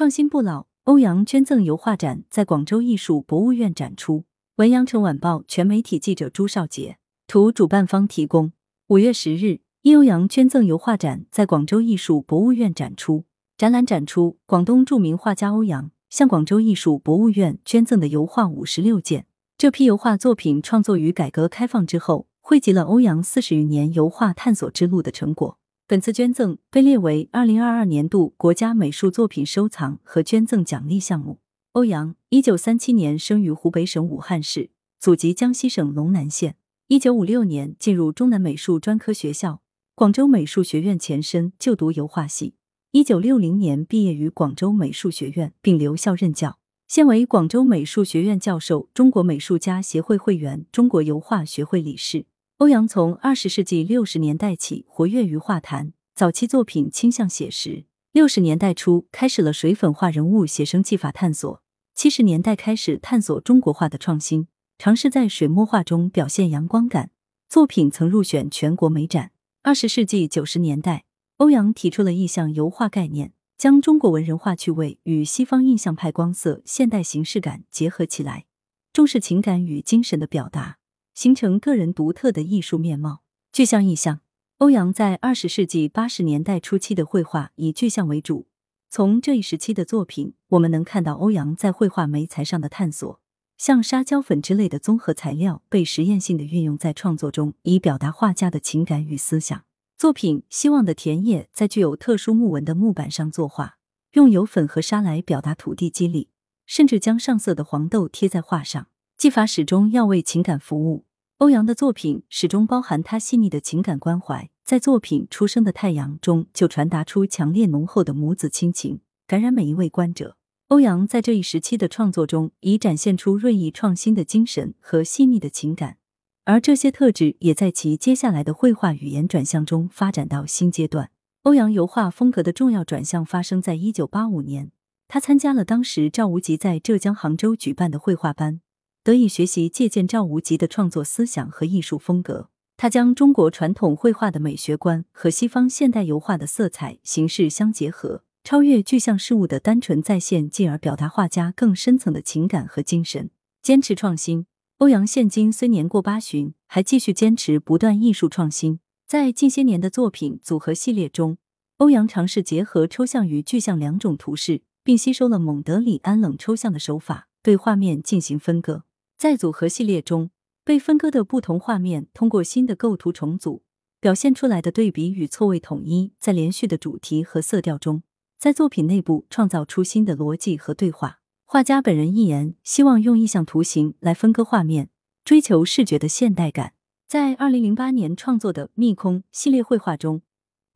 创新不老，欧阳捐赠油画展在广州艺术博物院展出。文阳城晚报全媒体记者朱少杰图，主办方提供。五月十日，一欧阳捐赠油画展在广州艺术博物院展出。展览展出广东著名画家欧阳向广州艺术博物院捐赠的油画五十六件。这批油画作品创作于改革开放之后，汇集了欧阳四十余年油画探索之路的成果。本次捐赠被列为二零二二年度国家美术作品收藏和捐赠奖励项目。欧阳，一九三七年生于湖北省武汉市，祖籍江西省龙南县。一九五六年进入中南美术专科学校，广州美术学院前身就读油画系。一九六零年毕业于广州美术学院，并留校任教，现为广州美术学院教授、中国美术家协会会员、中国油画学会理事。欧阳从二十世纪六十年代起活跃于画坛，早期作品倾向写实。六十年代初开始了水粉画人物写生技法探索，七十年代开始探索中国画的创新，尝试在水墨画中表现阳光感，作品曾入选全国美展。二十世纪九十年代。欧阳提出了意象油画概念，将中国文人画趣味与西方印象派光色、现代形式感结合起来，重视情感与精神的表达，形成个人独特的艺术面貌。具象意象，欧阳在二十世纪八十年代初期的绘画以具象为主。从这一时期的作品，我们能看到欧阳在绘画媒材上的探索，像沙胶粉之类的综合材料被实验性的运用在创作中，以表达画家的情感与思想。作品《希望的田野》在具有特殊木纹的木板上作画，用油粉和沙来表达土地肌理，甚至将上色的黄豆贴在画上。技法始终要为情感服务。欧阳的作品始终包含他细腻的情感关怀，在作品《出生的太阳》中就传达出强烈浓厚的母子亲情，感染每一位观者。欧阳在这一时期的创作中，已展现出锐意创新的精神和细腻的情感。而这些特质也在其接下来的绘画语言转向中发展到新阶段。欧阳油画风格的重要转向发生在一九八五年，他参加了当时赵无极在浙江杭州举办的绘画班，得以学习借鉴赵无极的创作思想和艺术风格。他将中国传统绘画的美学观和西方现代油画的色彩形式相结合，超越具象事物的单纯再现，进而表达画家更深层的情感和精神，坚持创新。欧阳现今虽年过八旬，还继续坚持不断艺术创新。在近些年的作品组合系列中，欧阳尝试结合抽象与具象两种图式，并吸收了蒙德里安冷抽象的手法，对画面进行分割。在组合系列中，被分割的不同画面通过新的构图重组，表现出来的对比与错位统一，在连续的主题和色调中，在作品内部创造出新的逻辑和对话。画家本人一言，希望用意象图形来分割画面，追求视觉的现代感。在二零零八年创作的《密空》系列绘画中，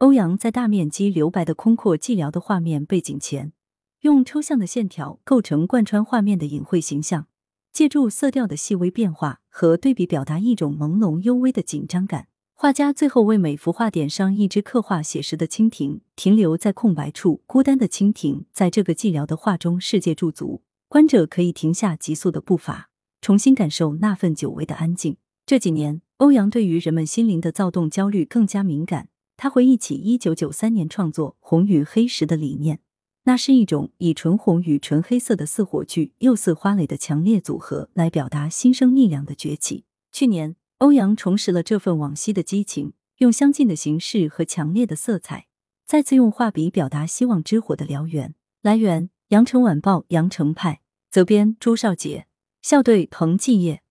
欧阳在大面积留白的空阔寂寥的画面背景前，用抽象的线条构成贯穿画面的隐晦形象，借助色调的细微变化和对比，表达一种朦胧幽微的紧张感。画家最后为每幅画点上一只刻画写实的蜻蜓，停留在空白处。孤单的蜻蜓在这个寂寥的画中世界驻足，观者可以停下急速的步伐，重新感受那份久违的安静。这几年，欧阳对于人们心灵的躁动、焦虑更加敏感。他回忆起一九九三年创作《红与黑时》的理念，那是一种以纯红与纯黑色的似火炬又似花蕾的强烈组合，来表达新生力量的崛起。去年。欧阳重拾了这份往昔的激情，用相近的形式和强烈的色彩，再次用画笔表达希望之火的燎原。来源：羊城晚报羊城派，责编：朱少杰，校对：彭继业。